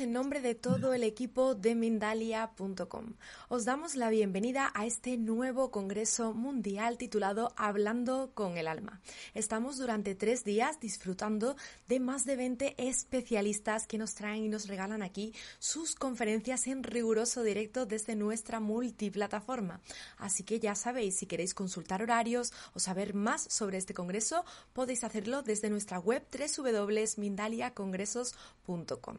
En nombre de todo el equipo de Mindalia.com. Os damos la bienvenida a este nuevo Congreso Mundial titulado Hablando con el Alma. Estamos durante tres días disfrutando de más de 20 especialistas que nos traen y nos regalan aquí sus conferencias en riguroso directo desde nuestra multiplataforma. Así que ya sabéis, si queréis consultar horarios o saber más sobre este Congreso, podéis hacerlo desde nuestra web www.mindaliacongresos.com.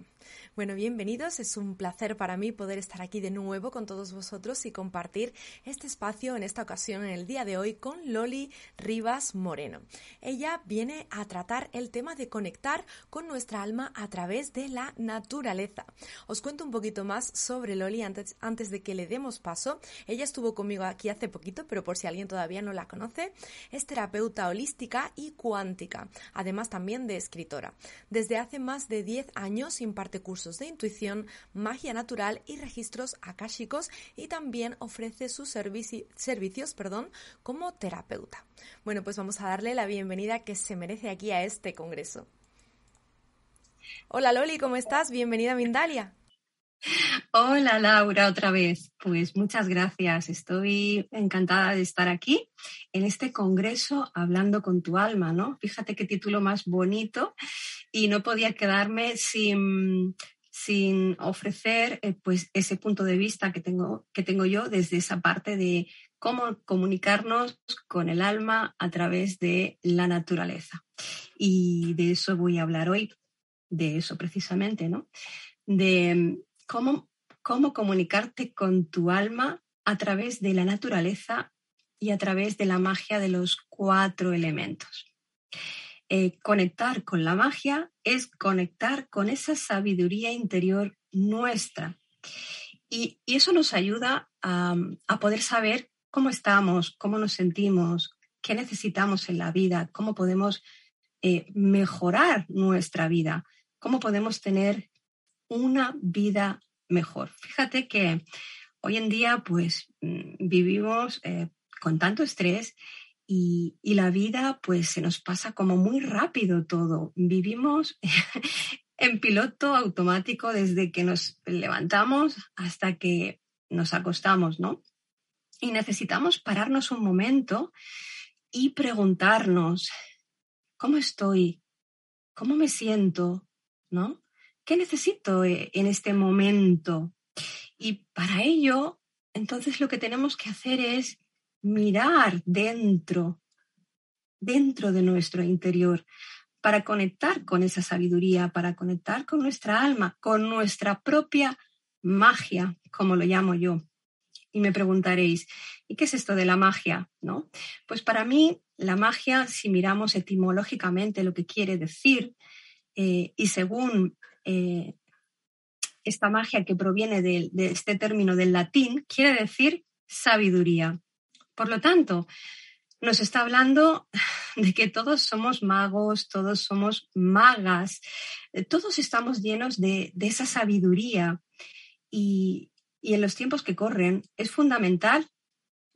Bueno, bienvenidos. Es un placer para mí poder estar aquí de nuevo con todos vosotros y compartir este espacio en esta ocasión, en el día de hoy, con Loli Rivas Moreno. Ella viene a tratar el tema de conectar con nuestra alma a través de la naturaleza. Os cuento un poquito más sobre Loli antes, antes de que le demos paso. Ella estuvo conmigo aquí hace poquito, pero por si alguien todavía no la conoce, es terapeuta holística y cuántica, además también de escritora. Desde hace más de 10 años imparte cursos de intuición, magia natural y registros akáshicos y también ofrece sus servicios perdón, como terapeuta. Bueno, pues vamos a darle la bienvenida que se merece aquí a este congreso. Hola Loli, ¿cómo estás? Bienvenida Mindalia. Hola Laura, otra vez. Pues muchas gracias. Estoy encantada de estar aquí en este congreso hablando con tu alma, ¿no? Fíjate qué título más bonito y no podía quedarme sin, sin ofrecer eh, pues ese punto de vista que tengo, que tengo yo desde esa parte de cómo comunicarnos con el alma a través de la naturaleza. Y de eso voy a hablar hoy, de eso precisamente, ¿no? De cómo, cómo comunicarte con tu alma a través de la naturaleza y a través de la magia de los cuatro elementos. Eh, conectar con la magia es conectar con esa sabiduría interior nuestra. Y, eso nos ayuda a, poder saber cómo estamos, cómo nos sentimos, qué necesitamos en la vida, cómo podemos eh, mejorar nuestra vida, cómo podemos tener una vida mejor. Fíjate que hoy en día pues mm, vivimos eh, con tanto estrés y, la vida pues se nos pasa como muy rápido todo. Vivimos en piloto automático desde que nos levantamos hasta que nos acostamos, ¿no? Y necesitamos pararnos un momento y preguntarnos, ¿cómo estoy? ¿Cómo me siento? ¿No? ¿Qué necesito eh, en este momento? Y para ello, entonces lo que tenemos que hacer es mirar dentro, dentro de nuestro interior, para conectar con esa sabiduría, para conectar con nuestra alma, con nuestra propia magia, como lo llamo yo. Y me preguntaréis, ¿y qué es esto de la magia? ¿No? Pues para mí, la magia, si miramos etimológicamente lo que quiere decir, eh, y según eh, esta magia que proviene de este término del latín, quiere decir sabiduría. Por lo tanto, nos está hablando de que todos somos magos, todos somos magas, eh, todos estamos llenos de, esa sabiduría y, y en los tiempos que corren es fundamental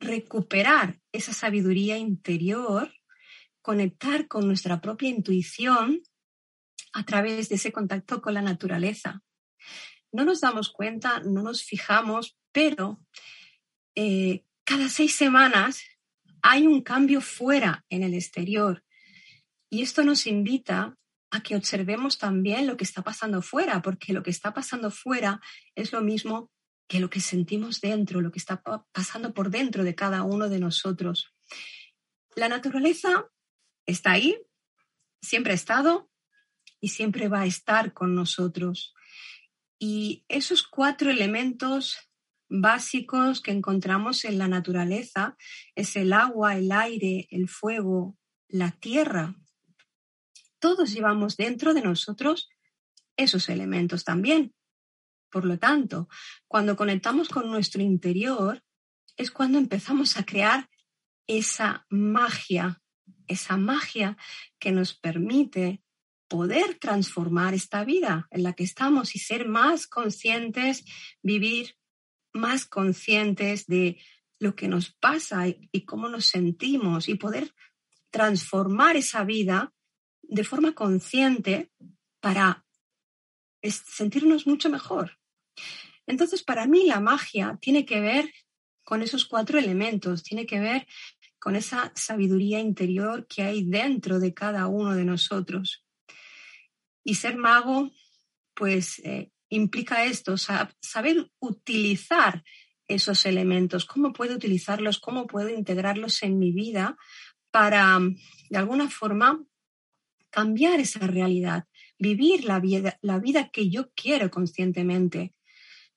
recuperar esa sabiduría interior, conectar con nuestra propia intuición a través de ese contacto con la naturaleza. No nos damos cuenta, no nos fijamos, pero eh, cada seis semanas hay un cambio fuera en el exterior. Y esto nos invita a que observemos también lo que está pasando fuera, porque lo que está pasando fuera es lo mismo que lo que sentimos dentro, lo que está pasando por dentro de cada uno de nosotros. La naturaleza está ahí, siempre ha estado y siempre va a estar con nosotros. Y esos cuatro elementos básicos que encontramos en la naturaleza es el agua, el aire, el fuego, la tierra. Todos llevamos dentro de nosotros esos elementos también. Por lo tanto, cuando conectamos con nuestro interior, es cuando empezamos a crear esa magia, esa magia que nos permite poder transformar esta vida en la que estamos y ser más conscientes, vivir más conscientes de lo que nos pasa y, cómo nos sentimos y poder transformar esa vida de forma consciente para sentirnos mucho mejor. Entonces, para mí la magia tiene que ver con esos cuatro elementos, tiene que ver con esa sabiduría interior que hay dentro de cada uno de nosotros. Y ser mago, pues, eh, implica esto, saber utilizar esos elementos, cómo puedo utilizarlos, cómo puedo integrarlos en mi vida para, de alguna forma, cambiar esa realidad, vivir la vida, la vida que yo quiero conscientemente.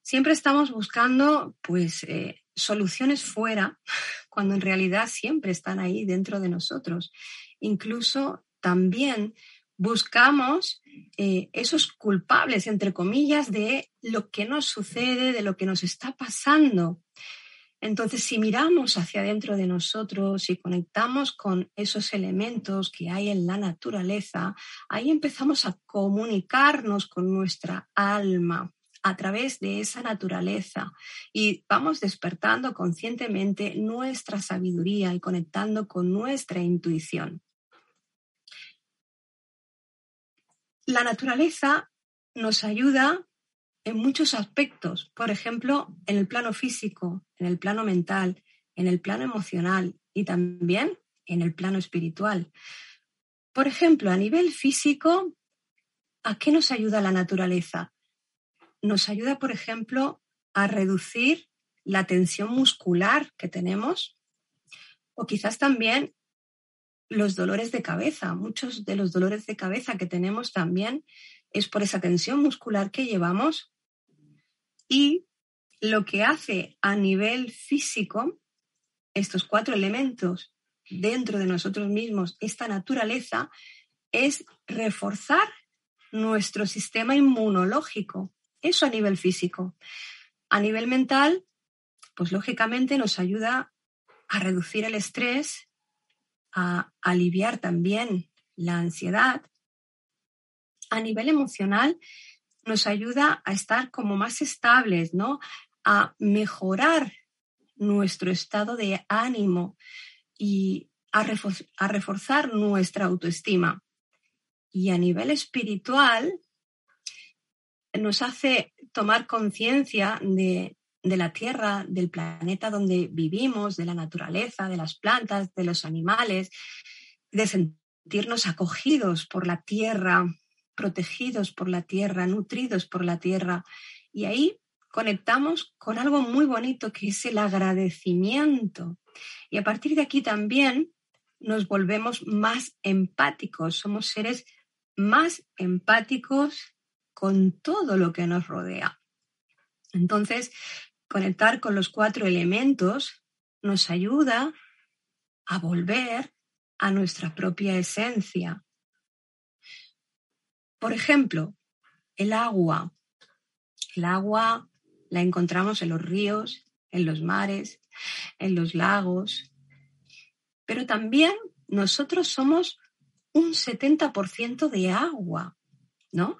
Siempre estamos buscando, pues, eh, soluciones fuera, cuando en realidad siempre están ahí dentro de nosotros. Incluso también buscamos eh, esos culpables, entre comillas, de lo que nos sucede, de lo que nos está pasando. Entonces, si miramos hacia adentro de nosotros y conectamos con esos elementos que hay en la naturaleza, ahí empezamos a comunicarnos con nuestra alma a través de esa naturaleza y vamos despertando conscientemente nuestra sabiduría y conectando con nuestra intuición. La naturaleza nos ayuda en muchos aspectos, por ejemplo, en el plano físico, en el plano mental, en el plano emocional y también en el plano espiritual. Por ejemplo, a nivel físico, ¿a qué nos ayuda la naturaleza? Nos ayuda, por ejemplo, a reducir la tensión muscular que tenemos o quizás también los dolores de cabeza. Muchos de los dolores de cabeza que tenemos también es por esa tensión muscular que llevamos y lo que hace a nivel físico, estos cuatro elementos dentro de nosotros mismos, esta naturaleza, es reforzar nuestro sistema inmunológico. Eso a nivel físico. A nivel mental, pues lógicamente nos ayuda a reducir el estrés, a aliviar también la ansiedad. A nivel emocional, nos ayuda a estar como más estables, ¿no? A mejorar nuestro estado de ánimo y a, reforzar nuestra autoestima. Y a nivel espiritual, nos hace tomar conciencia de, de, la Tierra, del planeta donde vivimos, de la naturaleza, de las plantas, de los animales, de sentirnos acogidos por la Tierra, protegidos por la tierra, nutridos por la tierra. Y ahí conectamos con algo muy bonito que es el agradecimiento. Y a partir de aquí también nos volvemos más empáticos, somos seres más empáticos con todo lo que nos rodea. Entonces, conectar con los cuatro elementos nos ayuda a volver a nuestra propia esencia, por ejemplo, el agua. El agua la encontramos en los ríos, en los mares, en los lagos, pero también nosotros somos un 70% de agua, ¿no?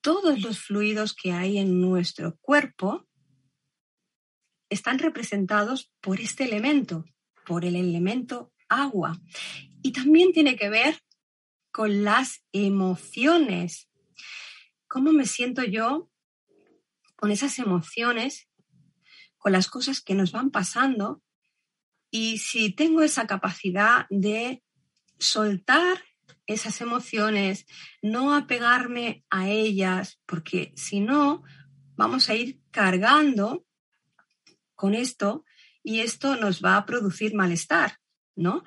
Todos los fluidos que hay en nuestro cuerpo están representados por este elemento, por el elemento agua. Y también tiene que ver con las emociones. ¿Cómo me siento yo con esas emociones, con las cosas que nos van pasando? Y si tengo esa capacidad de soltar esas emociones, no apegarme a ellas, porque si no, vamos a ir cargando con esto y esto nos va a producir malestar, ¿no?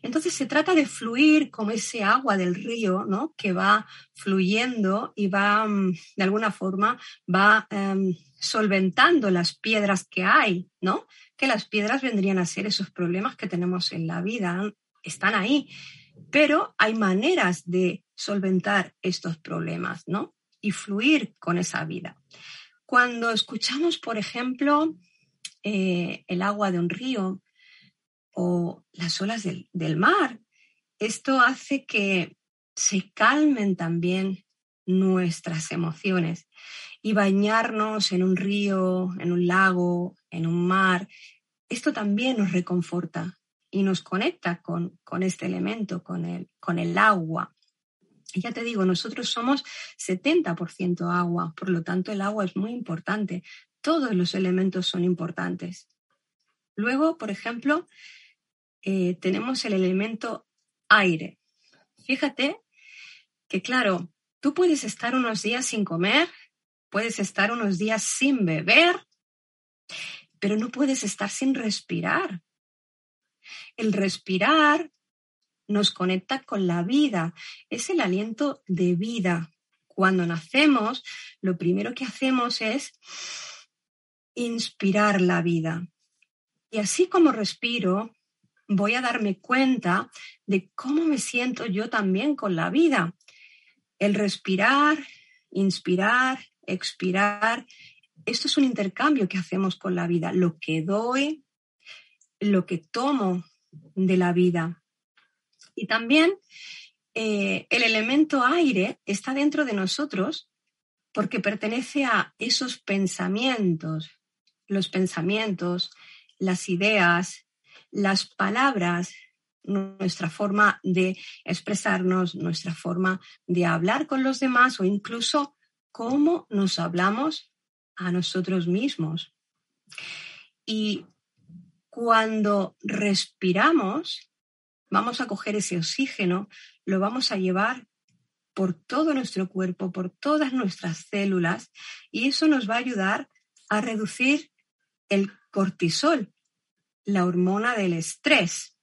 Entonces se trata de fluir como ese agua del río, ¿no? Que va fluyendo y va, mm, de alguna forma, va em, solventando las piedras que hay, ¿no? Que las piedras vendrían a ser esos problemas que tenemos en la vida, están ahí, pero hay maneras de solventar estos problemas, ¿no? Y fluir con esa vida. Cuando escuchamos, por ejemplo, eh, el agua de un río, o las olas del, mar. Esto hace que se calmen también nuestras emociones y bañarnos en un río, en un lago, en un mar, esto también nos reconforta y nos conecta con, con este elemento, con el, con el agua. Ya te digo, nosotros somos 70% agua, por lo tanto el agua es muy importante. Todos los elementos son importantes. Luego, por ejemplo, eh, tenemos el elemento aire. Fíjate que, claro, tú puedes estar unos días sin comer, puedes estar unos días sin beber, pero no puedes estar sin respirar. El respirar nos conecta con la vida, es el aliento de vida. Cuando nacemos, lo primero que hacemos es inspirar la vida. Y así como respiro, voy a darme cuenta de cómo me siento yo también con la vida. El respirar, inspirar, expirar, esto es un intercambio que hacemos con la vida. Lo que doy, lo que tomo de la vida. Y también eh, el elemento aire está dentro de nosotros porque pertenece a esos pensamientos, los pensamientos, las ideas, las palabras, nuestra forma de expresarnos, nuestra forma de hablar con los demás o incluso cómo nos hablamos a nosotros mismos. Y cuando respiramos, vamos a coger ese oxígeno, lo vamos a llevar por todo nuestro cuerpo, por todas nuestras células, y eso nos va a ayudar a reducir el cortisol, la hormona del estrés.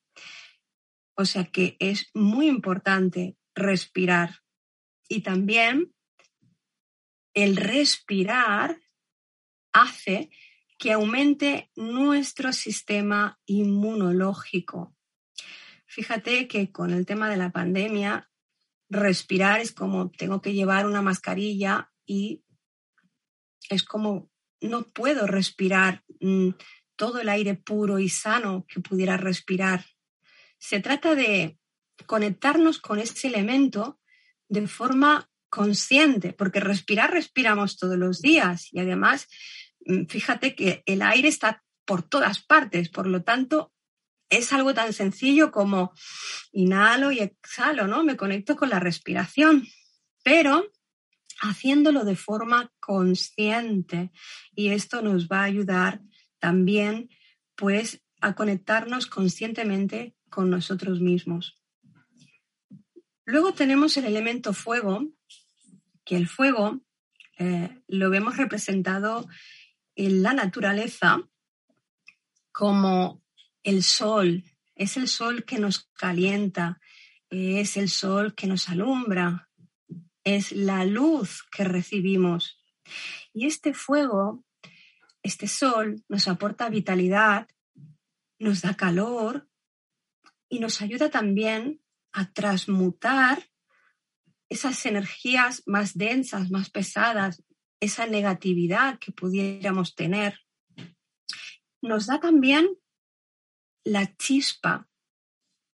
O sea que es muy importante respirar. Y también el respirar hace que aumente nuestro sistema inmunológico. Fíjate que con el tema de la pandemia, respirar es como tengo que llevar una mascarilla y es como no puedo respirar mm, todo el aire puro y sano que pudiera respirar. Se trata de conectarnos con ese elemento de forma consciente, porque respirar respiramos todos los días y además mm, fíjate que el aire está por todas partes, por lo tanto es algo tan sencillo como inhalo y exhalo, ¿no? Me conecto con la respiración, pero haciéndolo de forma consciente y esto nos va a ayudar también pues a conectarnos conscientemente con nosotros mismos. Luego tenemos el elemento fuego, que el fuego eh, lo vemos representado en la naturaleza como el sol, es el sol que nos calienta, es el sol que nos alumbra, es la luz que recibimos. Y este fuego, este sol, nos aporta vitalidad, nos da calor y nos ayuda también a transmutar esas energías más densas, más pesadas, esa negatividad que pudiéramos tener. Nos da también la chispa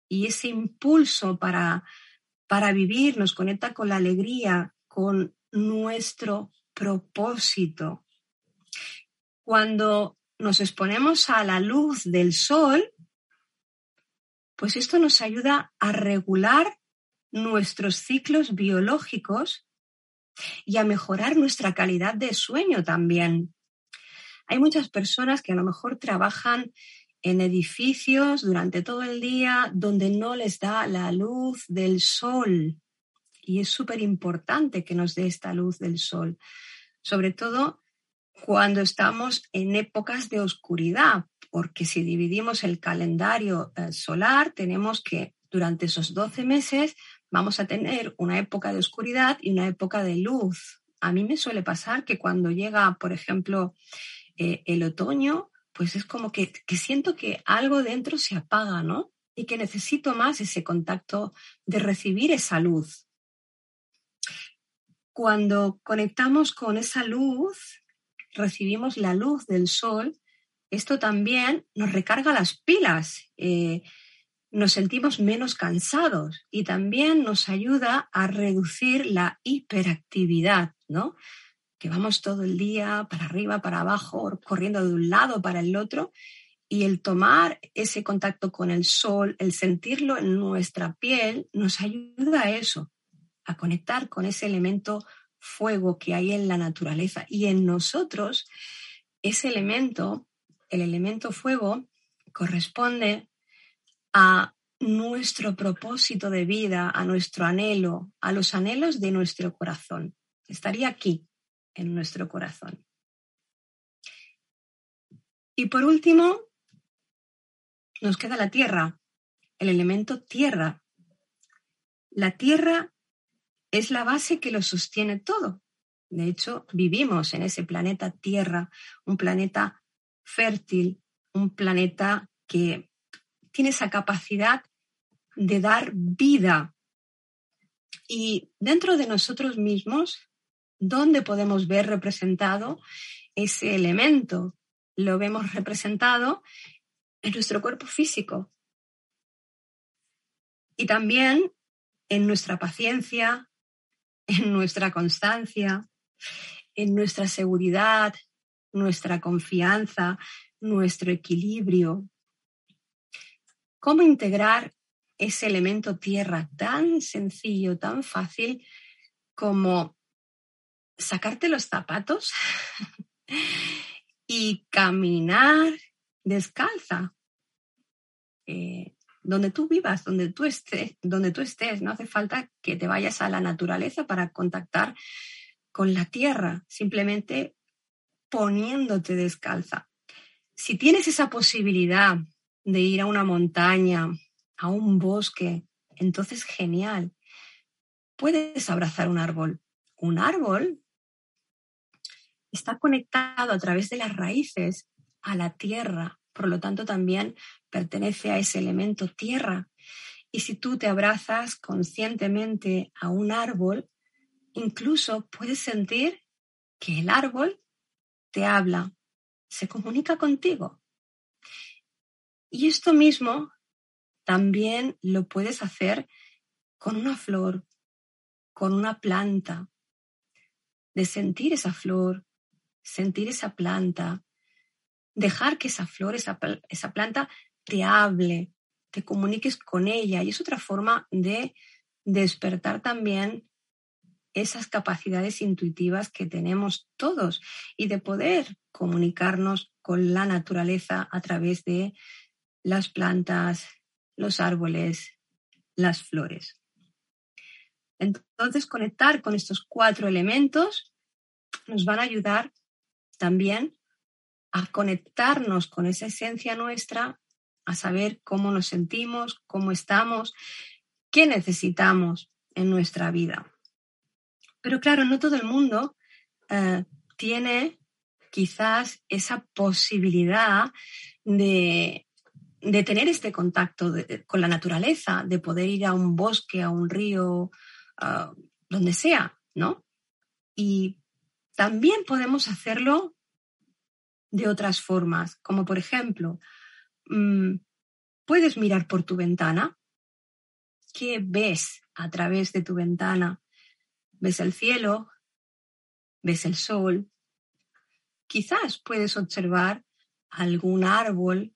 y ese impulso para, para vivir nos conecta con la alegría, con nuestro propósito. Cuando nos exponemos a la luz del sol, pues esto nos ayuda a regular nuestros ciclos biológicos y a mejorar nuestra calidad de sueño también. Hay muchas personas que a lo mejor trabajan en edificios durante todo el día donde no les da la luz del sol. Y es súper importante que nos dé esta luz del sol, sobre todo cuando estamos en épocas de oscuridad, porque si dividimos el calendario eh, solar, tenemos que durante esos 12 meses vamos a tener una época de oscuridad y una época de luz. A mí me suele pasar que cuando llega, por ejemplo, eh, el otoño, pues es como que, siento que algo dentro se apaga, ¿no? Y que necesito más ese contacto de recibir esa luz. Cuando conectamos con esa luz, recibimos la luz del sol, esto también nos recarga las pilas, eh, nos sentimos menos cansados y también nos ayuda a reducir la hiperactividad, ¿no? Que vamos todo el día para arriba, para abajo, corriendo de un lado para el otro, y el tomar ese contacto con el sol, el sentirlo en nuestra piel, nos ayuda a eso. a conectar con ese elemento fuego que hay en la naturaleza y en nosotros, ese elemento, el elemento fuego, corresponde a nuestro propósito de vida, a nuestro anhelo, a los anhelos de nuestro corazón. Estaría aquí, en nuestro corazón. Y por último, nos queda la tierra, el elemento tierra. La tierra es la base que lo sostiene todo. De hecho, vivimos en ese planeta Tierra, un planeta fértil, un planeta que tiene esa capacidad de dar vida. Y dentro de nosotros mismos, ¿dónde podemos ver representado ese elemento? Lo vemos representado en nuestro cuerpo físico. Y también en nuestra paciencia, en nuestra constancia, en nuestra seguridad, nuestra confianza, nuestro equilibrio. ¿Cómo integrar ese elemento tierra tan sencillo, tan fácil como sacarte los zapatos y caminar descalza? Eh, donde tú vivas, donde tú estés, donde tú estés, no hace falta que te vayas a la naturaleza para contactar con la tierra, simplemente poniéndote descalza. Si tienes esa posibilidad de ir a una montaña, a un bosque, entonces genial. Puedes abrazar un árbol. Un árbol está conectado a través de las raíces a la tierra, por lo tanto también pertenece a ese elemento tierra. Y si tú te abrazas conscientemente a un árbol, incluso puedes sentir que el árbol te habla, se comunica contigo. Y esto mismo también lo puedes hacer con una flor, con una planta, de sentir esa flor, sentir esa planta, dejar que esa flor, esa, esa planta te hable, te comuniques con ella. Y es otra forma de despertar también esas capacidades intuitivas que tenemos todos y de poder comunicarnos con la naturaleza a través de las plantas, los árboles, las flores. Entonces, conectar con estos cuatro elementos nos van a ayudar también a conectarnos con esa esencia nuestra, a saber cómo nos sentimos, cómo estamos, qué necesitamos en nuestra vida. Pero claro, no todo el mundo eh, tiene quizás esa posibilidad de, tener este contacto con la naturaleza, de poder ir a un bosque, a un río, donde sea, ¿no? Y también podemos hacerlo de otras formas, como por ejemplo, mm, puedes mirar por tu ventana. ¿Qué ves a través de tu ventana? ¿Ves el cielo? ¿Ves el sol? Quizás puedes observar algún árbol.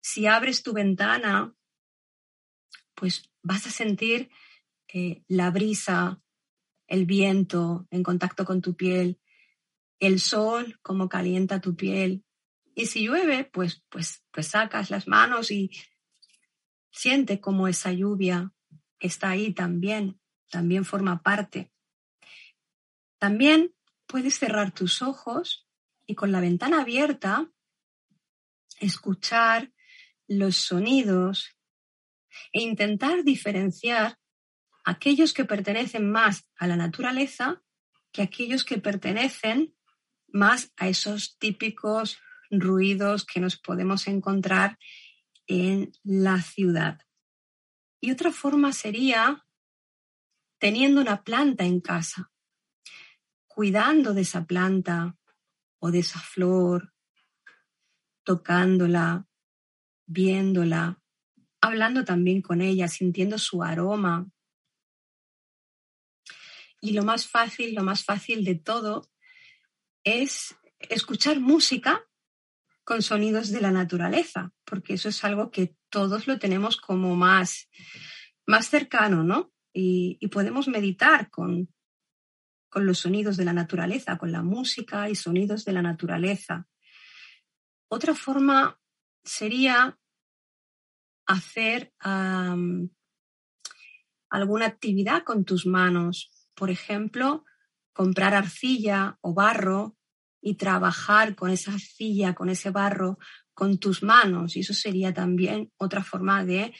Si abres tu ventana, pues vas a sentir eh, la brisa, el viento en contacto con tu piel el sol, cómo calienta tu piel. Y si llueve, pues, pues, pues sacas las manos y siente cómo esa lluvia está ahí también, también forma parte. También puedes cerrar tus ojos y con la ventana abierta escuchar los sonidos e intentar diferenciar aquellos que pertenecen más a la naturaleza que aquellos que pertenecen más a esos típicos ruidos que nos podemos encontrar en la ciudad. Y otra forma sería teniendo una planta en casa, cuidando de esa planta o de esa flor, tocándola, viéndola, hablando también con ella, sintiendo su aroma. Y lo más fácil, lo más fácil de todo es escuchar música con sonidos de la naturaleza, porque eso es algo que todos lo tenemos como más, más cercano, ¿no? y, podemos meditar con, con los sonidos de la naturaleza, con la música y sonidos de la naturaleza. Otra forma sería hacer alguna actividad con tus manos. Por ejemplo, comprar arcilla o barro y trabajar con esa arcilla, con ese barro, con tus manos. Y eso sería también otra forma de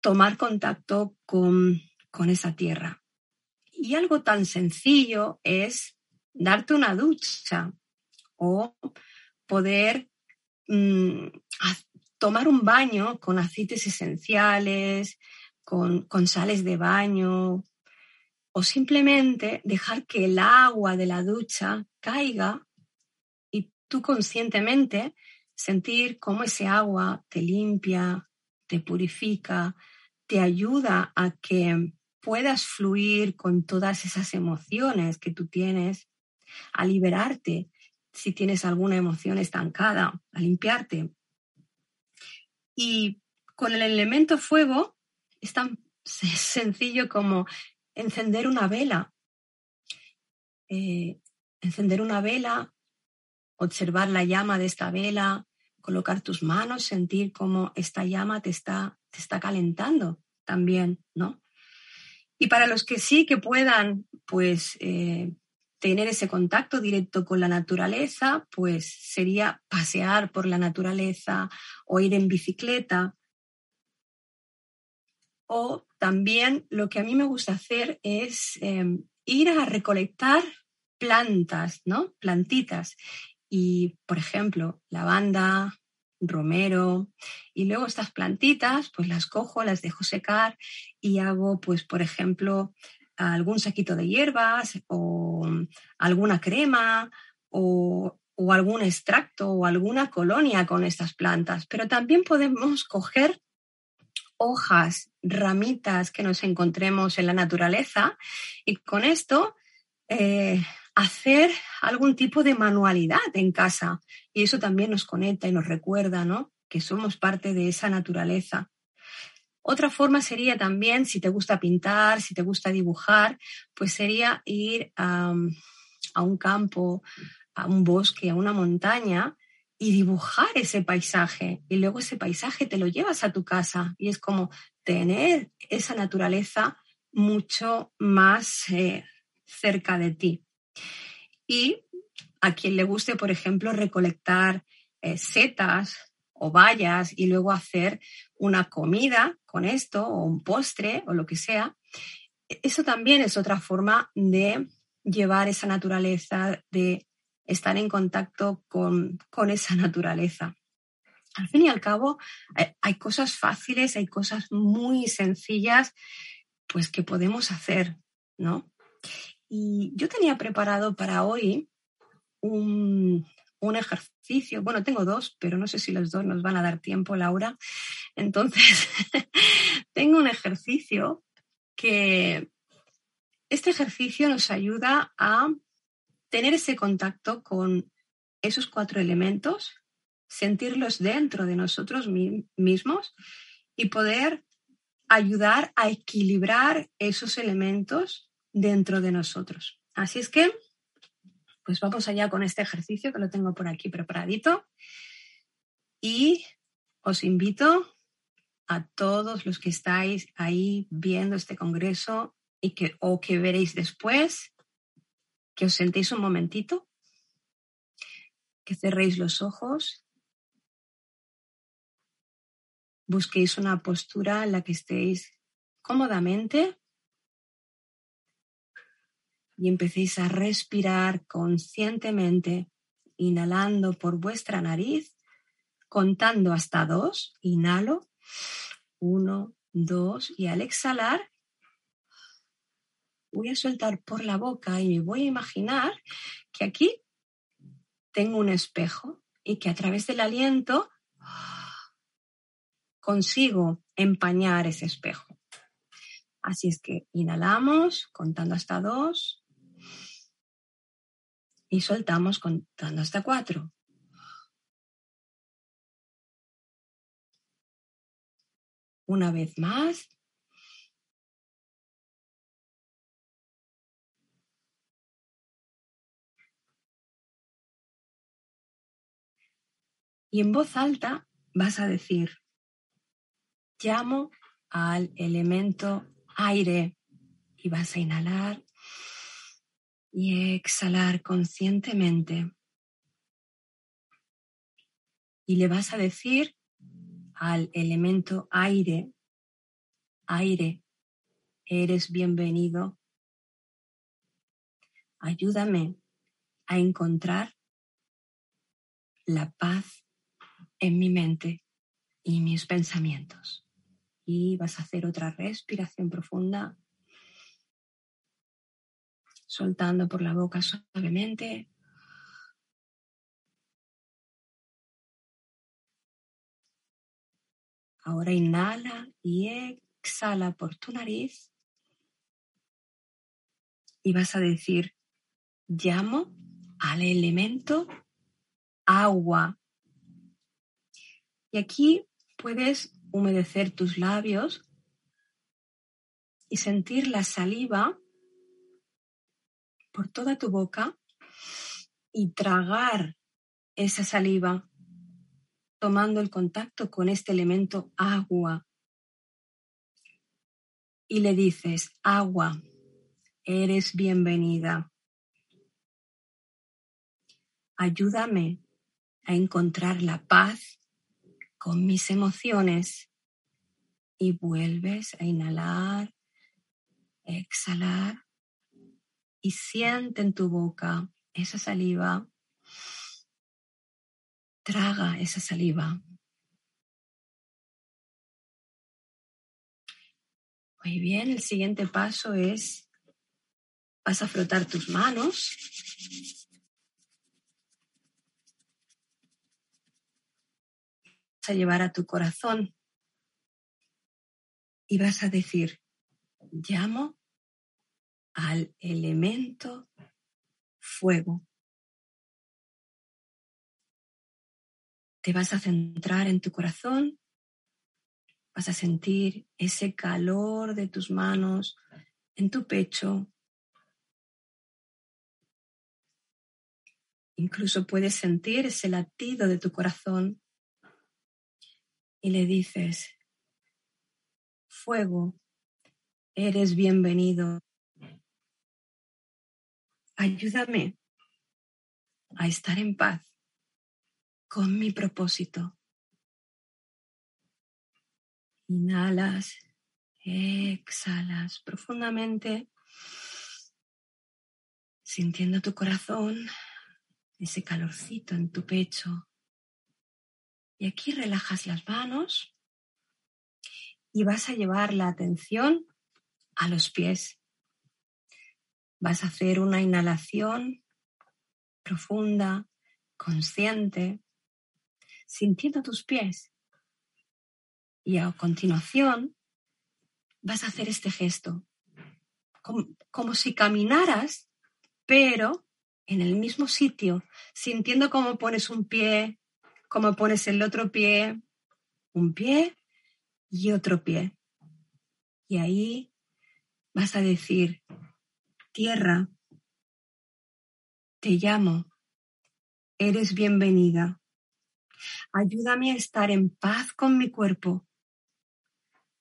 tomar contacto con, esa tierra. Y algo tan sencillo es darte una ducha o poder mm, tomar un baño con aceites esenciales, con, con sales de baño, o simplemente dejar que el agua de la ducha caiga y tú conscientemente sentir cómo ese agua te limpia, te purifica, te ayuda a que puedas fluir con todas esas emociones que tú tienes, a liberarte si tienes alguna emoción estancada, a limpiarte. Y con el elemento fuego es tan sencillo como encender una vela. Eh, encender una vela, observar la llama de esta vela, colocar tus manos, sentir cómo esta llama te está, te está calentando también, ¿no? Y para los que sí que puedan, pues, eh, tener ese contacto directo con la naturaleza, pues sería pasear por la naturaleza o ir en bicicleta o también lo que a mí me gusta hacer es em, ir a recolectar plantas, ¿no? Plantitas. Y, por ejemplo, lavanda, romero, y luego estas plantitas, pues las cojo, las dejo secar y hago, pues, por ejemplo, algún saquito de hierbas o alguna crema o, o algún extracto o alguna colonia con estas plantas. Pero también podemos coger hojas, ramitas que nos encontremos en la naturaleza y con esto eh, hacer algún tipo de manualidad en casa. Y eso también nos conecta y nos recuerda ¿no? que somos parte de esa naturaleza. Otra forma sería también, si te gusta pintar, si te gusta dibujar, pues sería ir a un campo, a un bosque, a una montaña y dibujar ese paisaje. Y luego ese paisaje te lo llevas a tu casa y es como tener esa naturaleza mucho más eh, cerca de ti. Y a quien le guste, por ejemplo, recolectar eh, setas o bayas y luego hacer una comida con esto o un postre o lo que sea, eso también es otra forma de llevar esa naturaleza, de estar en contacto con, esa naturaleza. Al fin y al cabo, hay, cosas fáciles, hay cosas muy sencillas, pues que podemos hacer, ¿no? Y yo tenía preparado para hoy un, un, ejercicio. Bueno, tengo dos, pero no sé si los dos nos van a dar tiempo, Laura. Entonces, tengo un ejercicio que este ejercicio nos ayuda a tener ese contacto con esos cuatro elementos, sentirlos dentro de nosotros mismos y poder ayudar a equilibrar esos elementos dentro de nosotros. Así es que, pues vamos allá con este ejercicio que lo tengo por aquí preparadito y os invito a todos los que estáis ahí viendo este congreso y que o que veréis después que os sentéis un momentito, que cerréis los ojos, busquéis una postura en la que estéis cómodamente y empecéis a respirar conscientemente, inhalando por vuestra nariz, contando hasta dos, inhalo, uno, dos, y al exhalar, voy a soltar por la boca y me voy a imaginar que aquí tengo un espejo y que a través del aliento consigo empañar ese espejo. Así es que inhalamos contando hasta dos y soltamos contando hasta cuatro. Una vez más, Y en voz alta vas a decir, llamo al elemento aire y vas a inhalar y exhalar conscientemente. Y le vas a decir al elemento aire, aire, eres bienvenido. Ayúdame a encontrar la paz en mi mente y mis pensamientos. Y vas a hacer otra respiración profunda, soltando por la boca suavemente. Ahora inhala y exhala por tu nariz y vas a decir, llamo al elemento agua. Y aquí puedes humedecer tus labios y sentir la saliva por toda tu boca y tragar esa saliva tomando el contacto con este elemento agua. Y le dices, agua, eres bienvenida. Ayúdame a encontrar la paz con mis emociones. Y vuelves a inhalar, exhalar y siente en tu boca esa saliva. Traga esa saliva. Muy bien, el siguiente paso es, vas a frotar tus manos. A llevar a tu corazón y vas a decir, llamo al elemento fuego. Te vas a centrar en tu corazón, vas a sentir ese calor de tus manos en tu pecho. Incluso puedes sentir ese latido de tu corazón y le dices, fuego, eres bienvenido Ayúdame a estar en paz con mi propósito. Inhalas, exhalas profundamente, sintiendo tu corazón, ese calorcito en tu pecho. Y aquí relajas las manos y vas a llevar la atención a los pies. Vas a hacer una inhalación profunda, consciente, sintiendo tus pies. Y a continuación vas a hacer este gesto, como, si caminaras, pero en el mismo sitio, sintiendo cómo pones un pie, cómo pones el otro pie, un pie y otro pie. Y ahí vas a decir, Tierra, te llamo, eres bienvenida. Ayúdame a estar en paz con mi cuerpo,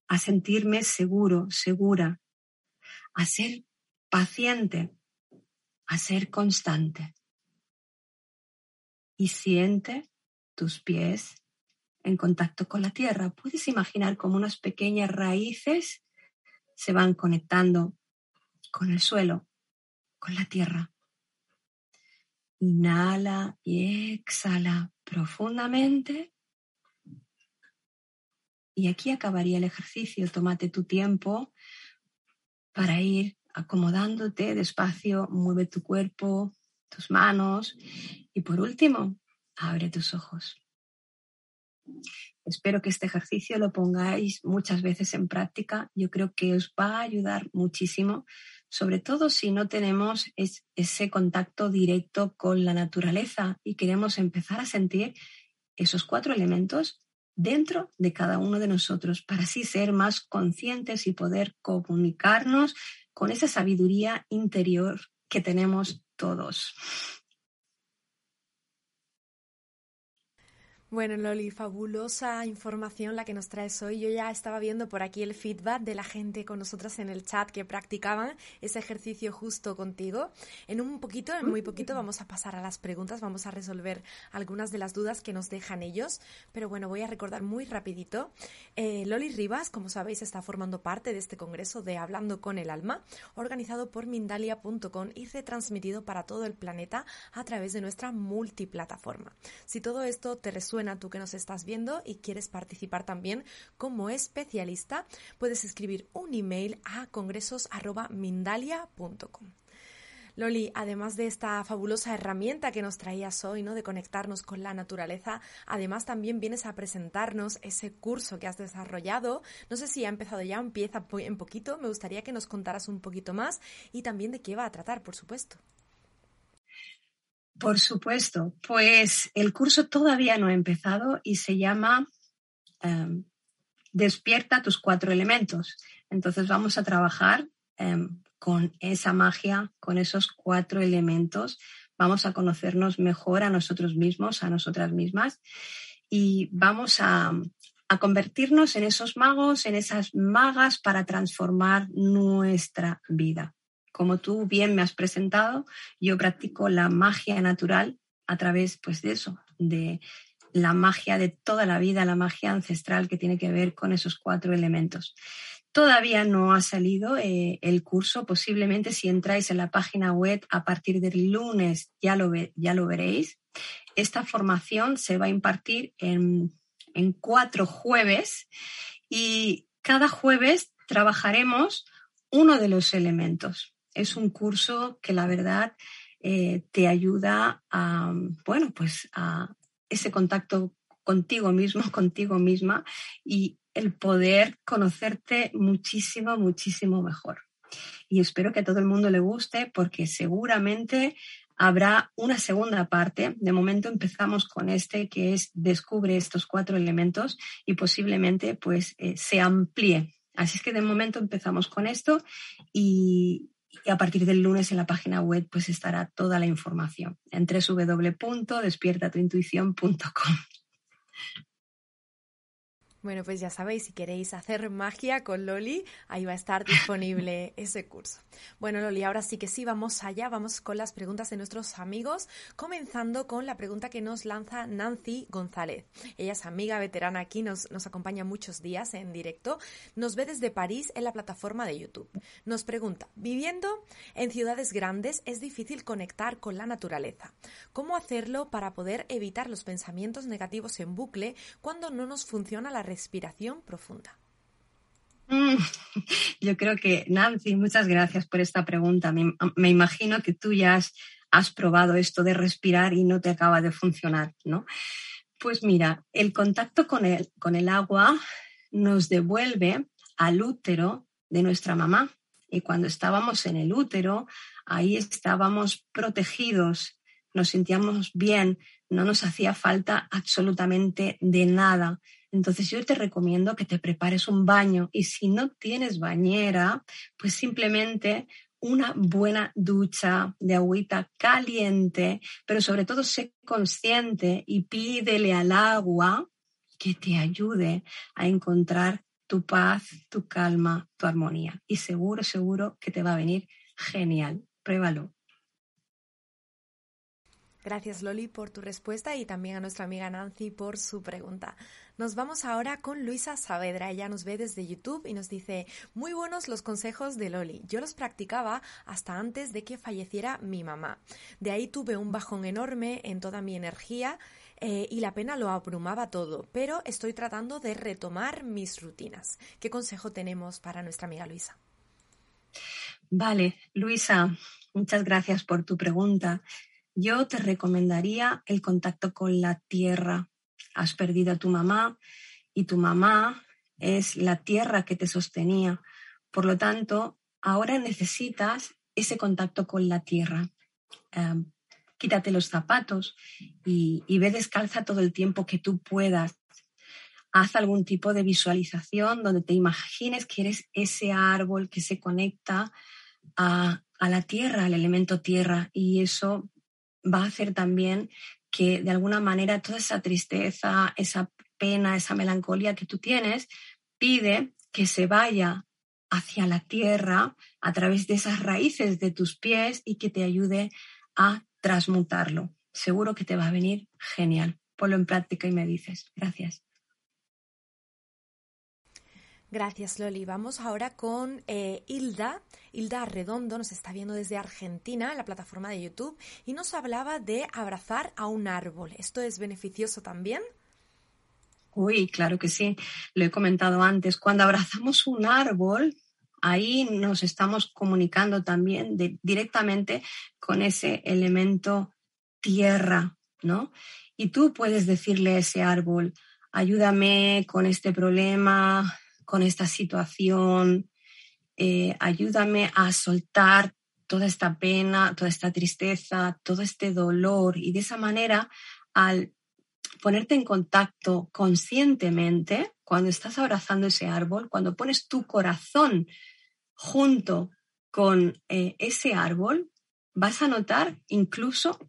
a sentirme seguro, segura, a ser paciente, a ser constante. Y siente tus pies en contacto con la tierra. Puedes imaginar como unas pequeñas raíces se van conectando con el suelo, con la tierra. Inhala y exhala profundamente. Y aquí acabaría el ejercicio. Tómate tu tiempo para ir acomodándote despacio. Mueve tu cuerpo, tus manos. Y por último, abre tus ojos. Espero que este ejercicio lo pongáis muchas veces en práctica. Yo creo que os va a ayudar muchísimo sobre todo si no tenemos ese contacto directo con la naturaleza y queremos empezar a sentir esos cuatro elementos dentro de cada uno de nosotros para así ser más conscientes y poder comunicarnos con esa sabiduría interior que tenemos todos. Bueno, Loli, fabulosa información la que nos traes hoy. Yo ya estaba viendo por aquí el feedback de la gente con nosotras en el chat que practicaban ese ejercicio justo contigo. En un poquito, en muy poquito, vamos a pasar a las preguntas, vamos a resolver algunas de las dudas que nos dejan ellos. Pero bueno, voy a recordar muy rapidito. Eh, Loli Rivas, como sabéis, está formando parte de este congreso de Hablando con el Alma, organizado por Mindalia.com y retransmitido para todo el planeta a través de nuestra multiplataforma. Si todo esto te resuena, tú que nos estás viendo y quieres participar también como especialista, puedes escribir un email a congresos.mindalia.com. Loli, además de esta fabulosa herramienta que nos traías hoy, ¿no? De conectarnos con la naturaleza, además también vienes a presentarnos ese curso que has desarrollado. No sé si ha empezado ya, empieza en poquito. Me gustaría que nos contaras un poquito más y también de qué va a tratar, por supuesto. Por supuesto, pues el curso todavía no ha empezado y se llama em, Despierta tus cuatro elementos. Entonces vamos a trabajar em, con esa magia, con esos cuatro elementos. Vamos a conocernos mejor a nosotros mismos, a nosotras mismas y vamos a, a convertirnos en esos magos, en esas magas para transformar nuestra vida como tú bien me has presentado, yo practico la magia natural a través pues, de eso, de la magia de toda la vida, la magia ancestral que tiene que ver con esos cuatro elementos. Todavía no ha salido eh, el curso, posiblemente si entráis en la página web a partir del lunes ya lo, ya lo veréis. Esta formación se va a impartir en, en cuatro jueves y cada jueves trabajaremos uno de los elementos es un curso que la verdad eh, te ayuda a, bueno, pues a ese contacto contigo mismo, contigo misma y el poder conocerte muchísimo, muchísimo mejor. Y espero que a todo el mundo le guste porque seguramente habrá una segunda parte. De momento empezamos con este que es descubre estos cuatro elementos y posiblemente pues eh, se amplíe. Así es que de momento empezamos con esto y, y a partir del lunes en la página web pues estará toda la información en www.despiertatuintuición.com. Bueno, pues ya sabéis, si queréis hacer magia con Loli, ahí va a estar disponible ese curso. Bueno, Loli, ahora sí que sí, vamos allá, vamos con las preguntas de nuestros amigos, comenzando con la pregunta que nos lanza Nancy González. Ella es amiga veterana aquí, nos, nos acompaña muchos días en directo, nos ve desde París en la plataforma de YouTube. Nos pregunta, viviendo en ciudades grandes es difícil conectar con la naturaleza. ¿Cómo hacerlo para poder evitar los pensamientos negativos en bucle cuando no nos funciona la respiración profunda? Mm, yo creo que, Nancy, muchas gracias por esta pregunta. Me, imagino que tú ya has, probado esto de respirar y no te acaba de funcionar, ¿no? Pues mira, el contacto con el, con el agua nos devuelve al útero de nuestra mamá. Y cuando estábamos en el útero, ahí estábamos protegidos, nos sentíamos bien, no nos hacía falta absolutamente de nada. Entonces yo te recomiendo que te prepares un baño y si no tienes bañera, pues simplemente una buena ducha de agüita caliente, pero sobre todo sé consciente y pídele al agua que te ayude a encontrar tu paz, tu calma, tu armonía. Y seguro, seguro que te va a venir genial. Pruébalo. Gracias Loli por tu respuesta y también a nuestra amiga Nancy por su pregunta. Nos vamos ahora con Luisa Saavedra. Ella nos ve desde YouTube y nos dice, muy buenos los consejos de Loli. Yo los practicaba hasta antes de que falleciera mi mamá. De ahí tuve un bajón enorme en toda mi energía eh, y la pena lo abrumaba todo, pero estoy tratando de retomar mis rutinas. ¿Qué consejo tenemos para nuestra amiga Luisa? Vale, Luisa, muchas gracias por tu pregunta. Yo te recomendaría el contacto con la tierra has perdido a tu mamá y tu mamá es la tierra que te sostenía. Por lo tanto, ahora necesitas ese contacto con la tierra. Em, quítate los zapatos y, ve descalza todo el tiempo que tú puedas. Haz algún tipo de visualización donde te imagines que eres ese árbol que se conecta a la tierra, al elemento tierra, y eso va a hacer también que de alguna manera toda esa tristeza, esa pena, esa melancolía que tú tienes, pide que se vaya hacia la tierra a través de esas raíces de tus pies y que te ayude a transmutarlo. Seguro que te va a venir genial. Ponlo en práctica y me dices. Gracias. Gracias, Loli. Vamos ahora con eh, Hilda. Hilda Redondo nos está viendo desde Argentina en la plataforma de YouTube y nos hablaba de abrazar a un árbol. ¿Esto es beneficioso también? Uy, claro que sí. Lo he comentado antes. Cuando abrazamos un árbol, ahí nos estamos comunicando también directamente con ese elemento tierra, ¿no? Y tú puedes decirle a ese árbol, ayúdame con este problema, con esta situación, eh, ayúdame a soltar toda esta pena, toda esta tristeza, todo este dolor. Y de esa manera, al ponerte en contacto conscientemente, cuando estás abrazando ese árbol, cuando pones tu corazón junto con eh, ese árbol, vas a notar incluso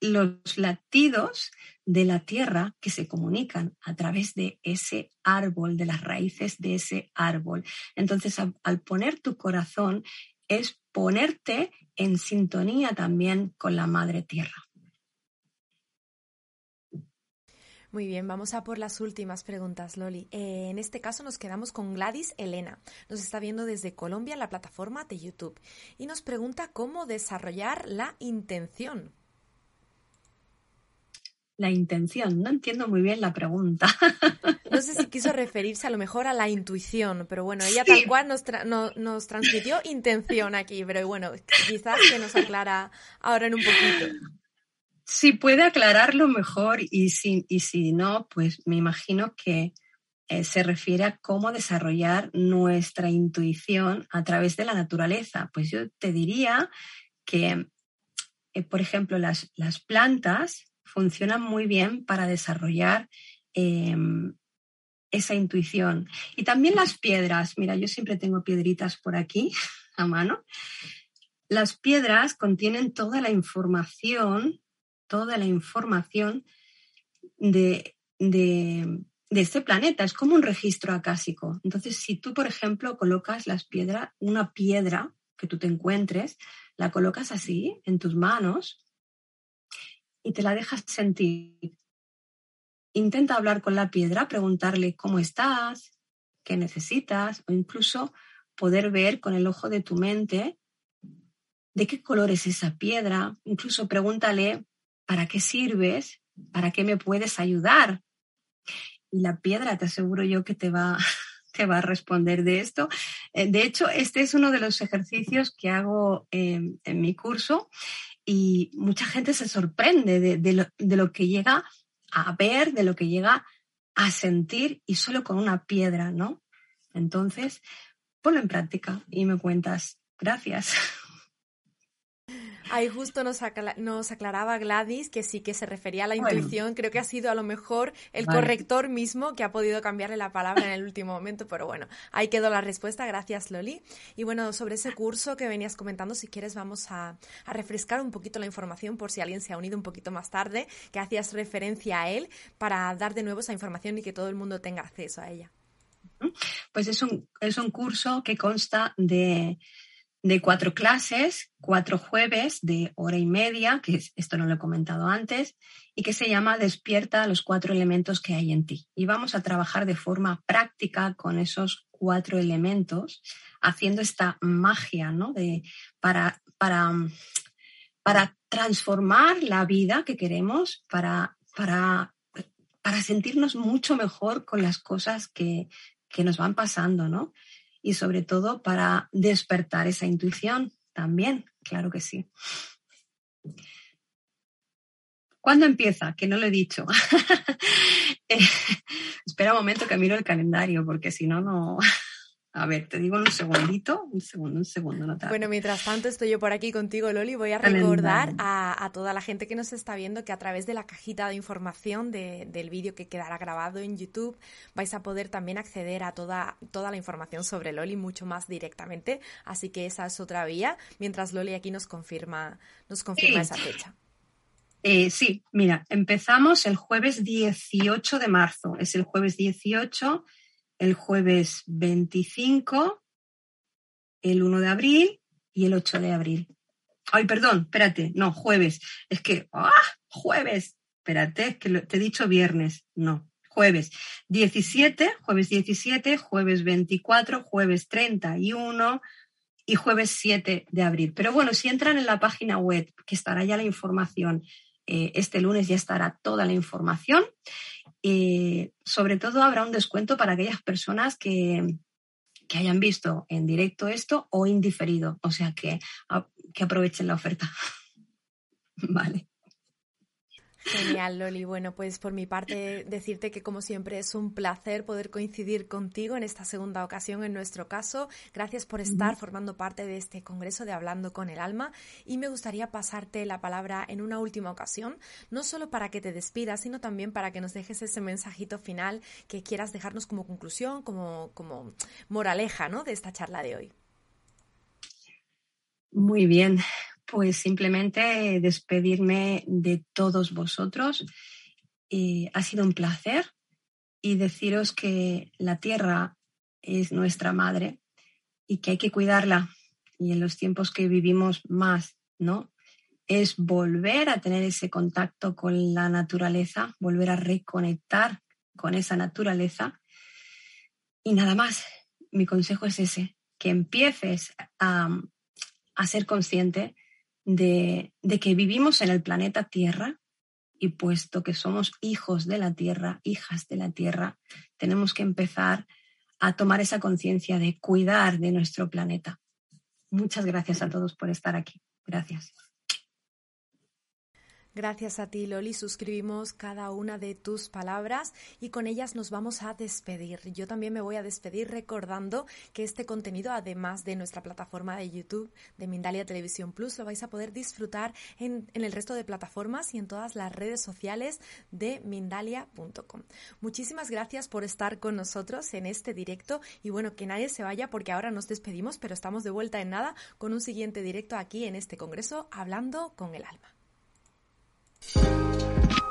los latidos de la tierra que se comunican a través de ese árbol, de las raíces de ese árbol. Entonces, al, poner tu corazón es ponerte en sintonía también con la madre tierra. Muy bien, vamos a por las últimas preguntas, Loli. Eh, en este caso nos quedamos con Gladys Elena. Nos está viendo desde Colombia en la plataforma de YouTube y nos pregunta cómo desarrollar la intención. La intención, no entiendo muy bien la pregunta. No sé si quiso referirse a lo mejor a la intuición, pero bueno, ella tal cual nos, nos transmitió intención aquí, pero bueno, quizás que nos aclara ahora en un poquito. Si puede aclararlo mejor y si, y si no, pues me imagino que eh, se refiere a cómo desarrollar nuestra intuición a través de la naturaleza. Pues yo te diría que, eh, por ejemplo, las, las, plantas funcionan muy bien para desarrollar em, esa intuición. Y también las piedras. Mira, yo siempre tengo piedritas por aquí a mano. Las piedras contienen toda la información toda la información de, de, este planeta. Es como un registro acásico. Entonces, si tú, por ejemplo, colocas las piedras, una piedra que tú te encuentres, la colocas así en tus manos y te la dejas sentir. Intenta hablar con la piedra, preguntarle cómo estás, qué necesitas, o incluso poder ver con el ojo de tu mente de qué color es esa piedra. Incluso pregúntale ¿para qué sirves? ¿Para qué me puedes ayudar? Y la piedra, te aseguro yo que te va, te va a responder de esto. Eh, de hecho, este es uno de los ejercicios que hago en mi curso y mucha gente se sorprende de, lo, de lo que llega a ver, de lo que llega a sentir y solo con una piedra, ¿no? Entonces, ponlo en práctica y me cuentas. Gracias. Ahí justo nos, aclaraba Gladys que sí que se refería a la intuición. Creo que ha sido a lo mejor el corrector mismo que ha podido cambiarle la palabra en el último momento, pero bueno, ahí quedó la respuesta. Gracias, Loli. Y bueno, sobre ese curso que venías comentando, si quieres vamos a, a refrescar un poquito la información por si alguien se ha unido un poquito más tarde, que hacías referencia a él para dar de nuevo esa información y que todo el mundo tenga acceso a ella. Pues es un, es un curso que consta de de cuatro clases, cuatro jueves de hora y media, que esto no lo he comentado antes, y que se llama Despierta los cuatro elementos que hay en ti. Y vamos a trabajar de forma práctica con esos cuatro elementos, haciendo esta magia, ¿no? De, para, para, para transformar la vida que queremos, para, para, para sentirnos mucho mejor con las cosas que, que nos van pasando, ¿no? Y sobre todo para despertar esa intuición también, claro que sí. ¿Cuándo empieza? Que no lo he dicho. Eh, espera un momento que miro el calendario, porque si no, no, a ver, te digo en un segundito, un segundo, un segundo, no Bueno, mientras tanto estoy yo por aquí contigo, Loli. Voy a recordar a, toda la gente que nos está viendo que a través de la cajita de información del vídeo que quedará grabado en YouTube vais a poder también acceder a toda, toda la información sobre Loli mucho más directamente. Así que esa es otra vía, mientras Loli aquí nos confirma, nos confirma esa fecha. Eh, sí, mira, empezamos el jueves 18 de marzo. Es el jueves 18, el jueves 25, el 1 de abril y el 8 de abril. Ay, perdón, espérate, no, jueves. Es que, ¡ah! Jueves. Espérate, es que te he dicho viernes. No, jueves 17, jueves 17, jueves 24, jueves 31 y jueves 7 de abril. Pero bueno, si entran en la página web, que estará ya la información, eh, este lunes ya estará toda la información. Y sobre todo habrá un descuento para aquellas personas que, que hayan visto en directo esto o indiferido. O sea que, que aprovechen la oferta. vale. Genial, Loli. Bueno, pues por mi parte decirte que como siempre es un placer poder coincidir contigo en esta segunda ocasión en nuestro caso. Gracias por estar formando parte de este Congreso de Hablando con el Alma y me gustaría pasarte la palabra en una última ocasión, no solo para que te despidas, sino también para que nos dejes ese mensajito final que quieras dejarnos como conclusión, como, como moraleja ¿no? de esta charla de hoy. Muy bien, pues simplemente despedirme de todos vosotros. ha sido un placer y deciros que la tierra es nuestra madre y que hay que cuidarla. Y en los tiempos que vivimos más, ¿no? Es volver a tener ese contacto con la naturaleza, volver a reconectar con esa naturaleza. Y nada más, mi consejo es ese, que empieces a, a ser consciente de, que vivimos en el planeta Tierra y puesto que somos hijos de la Tierra, hijas de la Tierra, tenemos que empezar a tomar esa conciencia de cuidar de nuestro planeta. Muchas gracias a todos por estar aquí. Gracias. Gracias a ti, Loli. Suscribimos cada una de tus palabras y con ellas nos vamos a despedir. Yo también me voy a despedir recordando que este contenido, además de nuestra plataforma de YouTube de Mindalia Televisión Plus, lo vais a poder disfrutar en, el resto de plataformas y en todas las redes sociales de Mindalia.com. Muchísimas gracias por estar con nosotros en este directo y bueno, que nadie se vaya porque ahora nos despedimos, pero estamos de vuelta en nada con un siguiente directo aquí en este Congreso hablando con el alma. Thank you.